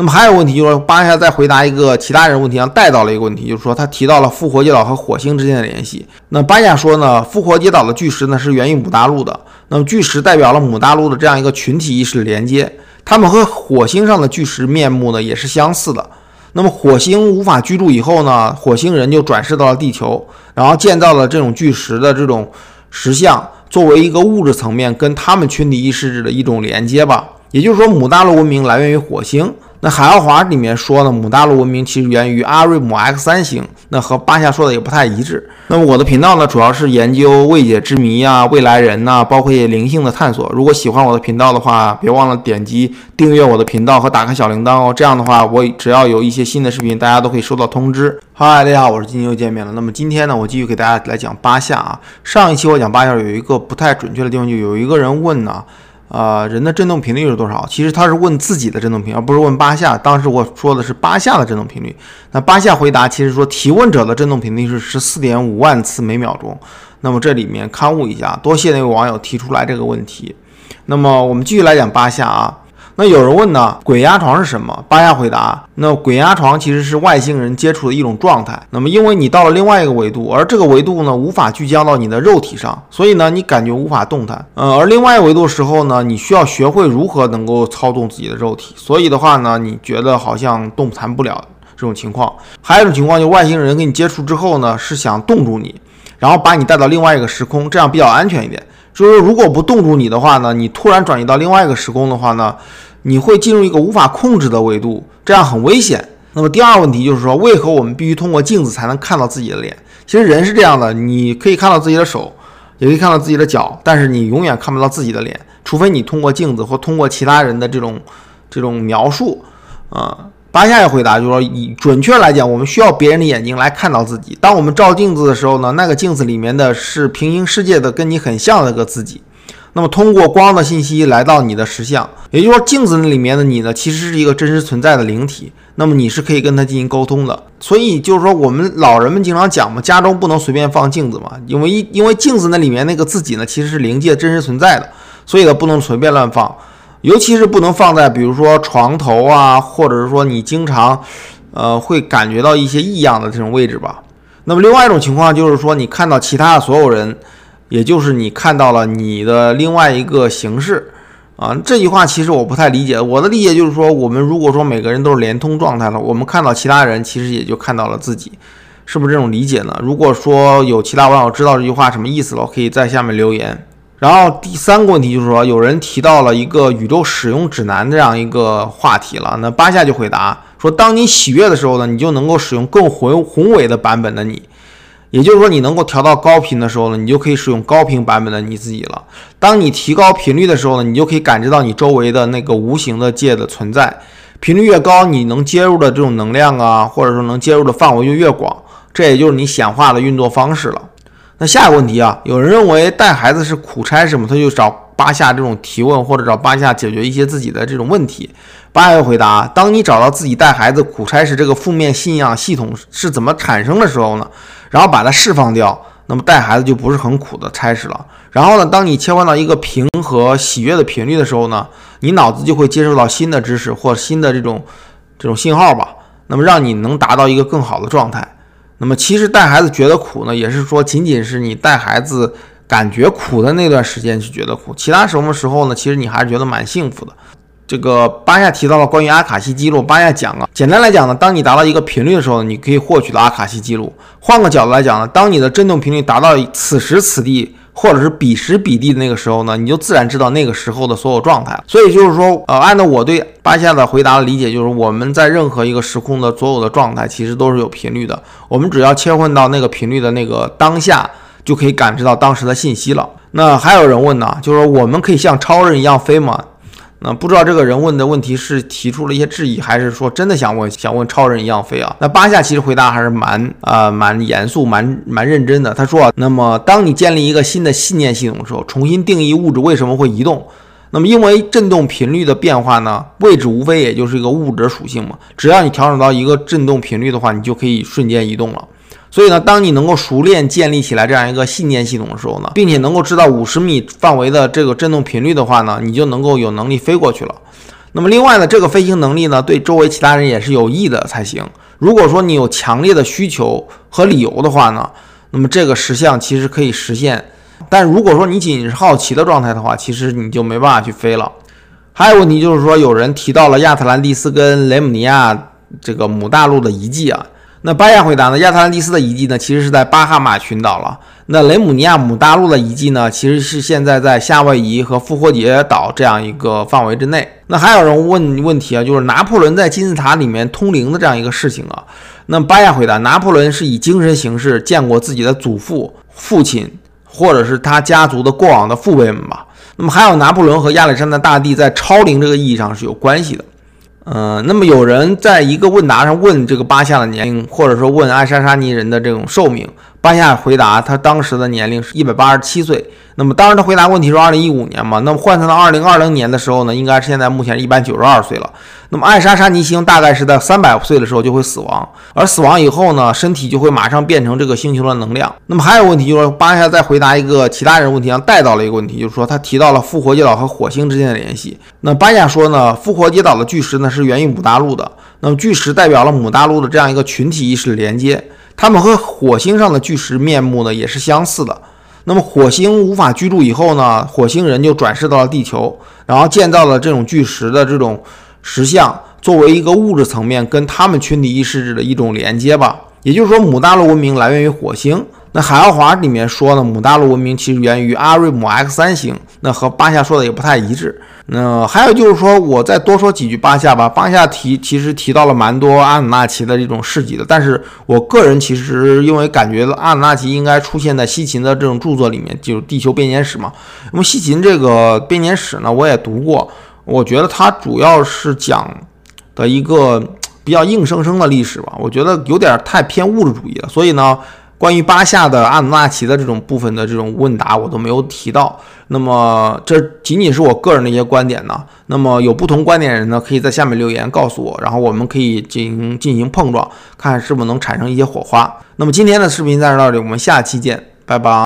那么还有问题就是巴夏在回答一个其他人问题上带到了一个问题，就是说他提到了复活节岛和火星之间的联系。那巴夏说呢，复活节岛的巨石呢是源于母大陆的，那么巨石代表了母大陆的这样一个群体意识的连接，它们和火星上的巨石面目呢也是相似的。那么火星无法居住以后呢，火星人就转世到了地球，然后建造了这种巨石的这种石像，作为一个物质层面跟他们群体意识的一种连接吧。也就是说，母大陆文明来源于火星。那海奥华里面说呢，母大陆文明其实源于阿瑞姆 X 三星，那和巴夏说的也不太一致。那么我的频道呢，主要是研究未解之谜啊、未来人呐，包括一些灵性的探索。如果喜欢我的频道的话，别忘了点击订阅我的频道和打开小铃铛哦。这样的话，我只要有一些新的视频，大家都可以收到通知。嗨，大家好，我是金又见面了。那么今天呢，我继续给大家来讲巴夏啊。上一期我讲巴夏有一个不太准确的地方，就有一个人问呢。人的振动频率是多少？其实他是问自己的振动频率，而不是问八下。当时我说的是八下的振动频率。那八下回答，其实说提问者的振动频率是十四点五万次每秒钟。那么这里面刊物一下，多谢那位网友提出来这个问题。那么我们继续来讲八下啊。那有人问呢，鬼压床是什么？巴夏回答，那鬼压床其实是外星人接触的一种状态。那么因为你到了另外一个维度，而这个维度呢无法聚焦到你的肉体上，所以呢你感觉无法动弹。呃，而另外一个维度时候呢，你需要学会如何能够操纵自己的肉体，所以的话呢，你觉得好像动弹不了这种情况。还有一种情况，就外星人跟你接触之后呢，是想冻住你，然后把你带到另外一个时空，这样比较安全一点。就是如果不冻住你的话呢，你突然转移到另外一个时空的话呢？你会进入一个无法控制的维度，这样很危险。那么第二个问题就是说，为何我们必须通过镜子才能看到自己的脸？其实人是这样的，你可以看到自己的手，也可以看到自己的脚，但是你永远看不到自己的脸，除非你通过镜子或通过其他人的这种这种描述。啊，巴夏也回答就是说，以准确来讲，我们需要别人的眼睛来看到自己。当我们照镜子的时候呢，那个镜子里面的是平行世界的，跟你很像的一个自己。那么通过光的信息来到你的实像，也就是说镜子里面的你呢，其实是一个真实存在的灵体。那么你是可以跟它进行沟通的。所以就是说，我们老人们经常讲嘛，家中不能随便放镜子嘛，因为因为镜子那里面那个自己呢，其实是灵界真实存在的，所以呢不能随便乱放，尤其是不能放在比如说床头啊，或者是说你经常呃会感觉到一些异样的这种位置吧。那么另外一种情况就是说，你看到其他的所有人。也就是你看到了你的另外一个形式啊，这句话其实我不太理解。我的理解就是说，我们如果说每个人都是连通状态了，我们看到其他人，其实也就看到了自己，是不是这种理解呢？如果说有其他网友知道这句话什么意思了，可以在下面留言。然后第三个问题就是说，有人提到了一个宇宙使用指南这样一个话题了，那八下就回答说，当你喜悦的时候呢，你就能够使用更宏宏伟的版本的你。也就是说，你能够调到高频的时候呢，你就可以使用高频版本的你自己了。当你提高频率的时候呢，你就可以感知到你周围的那个无形的界的存在。频率越高，你能接入的这种能量啊，或者说能接入的范围就越广。这也就是你显化的运作方式了。那下一个问题啊，有人认为带孩子是苦差事吗？他就找巴夏这种提问，或者找巴夏解决一些自己的这种问题。巴夏回答：当你找到自己带孩子苦差事这个负面信仰系统是怎么产生的时候呢？然后把它释放掉，那么带孩子就不是很苦的差事了。然后呢，当你切换到一个平和喜悦的频率的时候呢，你脑子就会接受到新的知识或新的这种这种信号吧，那么让你能达到一个更好的状态。那么其实带孩子觉得苦呢，也是说仅仅是你带孩子感觉苦的那段时间是觉得苦，其他什么时候呢？其实你还是觉得蛮幸福的。这个巴夏提到了关于阿卡西记录，巴夏讲啊，简单来讲呢，当你达到一个频率的时候，你可以获取到阿卡西记录。换个角度来讲呢，当你的振动频率达到此时此地，或者是彼时彼地的那个时候呢，你就自然知道那个时候的所有状态。所以就是说，呃，按照我对巴夏的回答的理解，就是我们在任何一个时空的所有的状态，其实都是有频率的。我们只要切换到那个频率的那个当下，就可以感知到当时的信息了。那还有人问呢，就是说我们可以像超人一样飞吗？那不知道这个人问的问题是提出了一些质疑，还是说真的想问想问超人一样飞啊？那巴夏其实回答还是蛮啊蛮严肃、蛮蛮认真的。他说啊，那么当你建立一个新的信念系统的时候，重新定义物质为什么会移动？那么因为振动频率的变化呢，位置无非也就是一个物质属性嘛。只要你调整到一个振动频率的话，你就可以瞬间移动了。所以呢，当你能够熟练建立起来这样一个信念系统的时候呢，并且能够知道五十米范围的这个振动频率的话呢，你就能够有能力飞过去了。那么另外呢，这个飞行能力呢，对周围其他人也是有益的才行。如果说你有强烈的需求和理由的话呢，那么这个实像其实可以实现。但如果说你仅是好奇的状态的话，其实你就没办法去飞了。还有问题就是说，有人提到了亚特兰蒂斯跟雷姆尼亚这个母大陆的遗迹啊。那巴亚回答呢？亚特兰蒂斯的遗迹呢，其实是在巴哈马群岛了。那雷姆尼亚姆大陆的遗迹呢，其实是现在在夏威夷和复活节岛这样一个范围之内。那还有人问问题啊，就是拿破仑在金字塔里面通灵的这样一个事情啊。那巴亚回答：拿破仑是以精神形式见过自己的祖父、父亲，或者是他家族的过往的父辈们吧。那么还有拿破仑和亚历山大大帝在超龄这个意义上是有关系的。嗯，那么有人在一个问答上问这个巴夏的年龄，或者说问爱沙沙尼人的这种寿命，巴夏回答他当时的年龄是一百八十七岁。那么当时他回答问题是二零一五年嘛，那么换算到二零二零年的时候呢，应该是现在目前一百九十二岁了。那么艾莎沙尼星大概是在三百岁的时候就会死亡，而死亡以后呢，身体就会马上变成这个星球的能量。那么还有问题就是巴夏在回答一个其他人问题上带到了一个问题，就是说他提到了复活节岛和火星之间的联系。那巴夏说呢，复活节岛的巨石呢是源于母大陆的，那么巨石代表了母大陆的这样一个群体意识连接，它们和火星上的巨石面目呢也是相似的。那么火星无法居住以后呢，火星人就转世到了地球，然后建造了这种巨石的这种。石像作为一个物质层面跟他们群体意识的一种连接吧，也就是说母大陆文明来源于火星。那海奥华里面说呢，母大陆文明其实源于阿瑞姆 X 三型，那和巴夏说的也不太一致。那还有就是说，我再多说几句巴夏吧。巴夏提其实提到了蛮多阿努纳奇的这种事迹的，但是我个人其实因为感觉阿努纳奇应该出现在西秦的这种著作里面，就是《地球编年史》嘛。那么西秦这个编年史呢，我也读过。我觉得它主要是讲的一个比较硬生生的历史吧，我觉得有点太偏物质主义了。所以呢，关于巴夏的阿努纳奇的这种部分的这种问答，我都没有提到。那么这仅仅是我个人的一些观点呢。那么有不同观点的人呢，可以在下面留言告诉我，然后我们可以进行进行碰撞，看是否能产生一些火花。那么今天的视频暂时到这里，我们下期见，拜拜。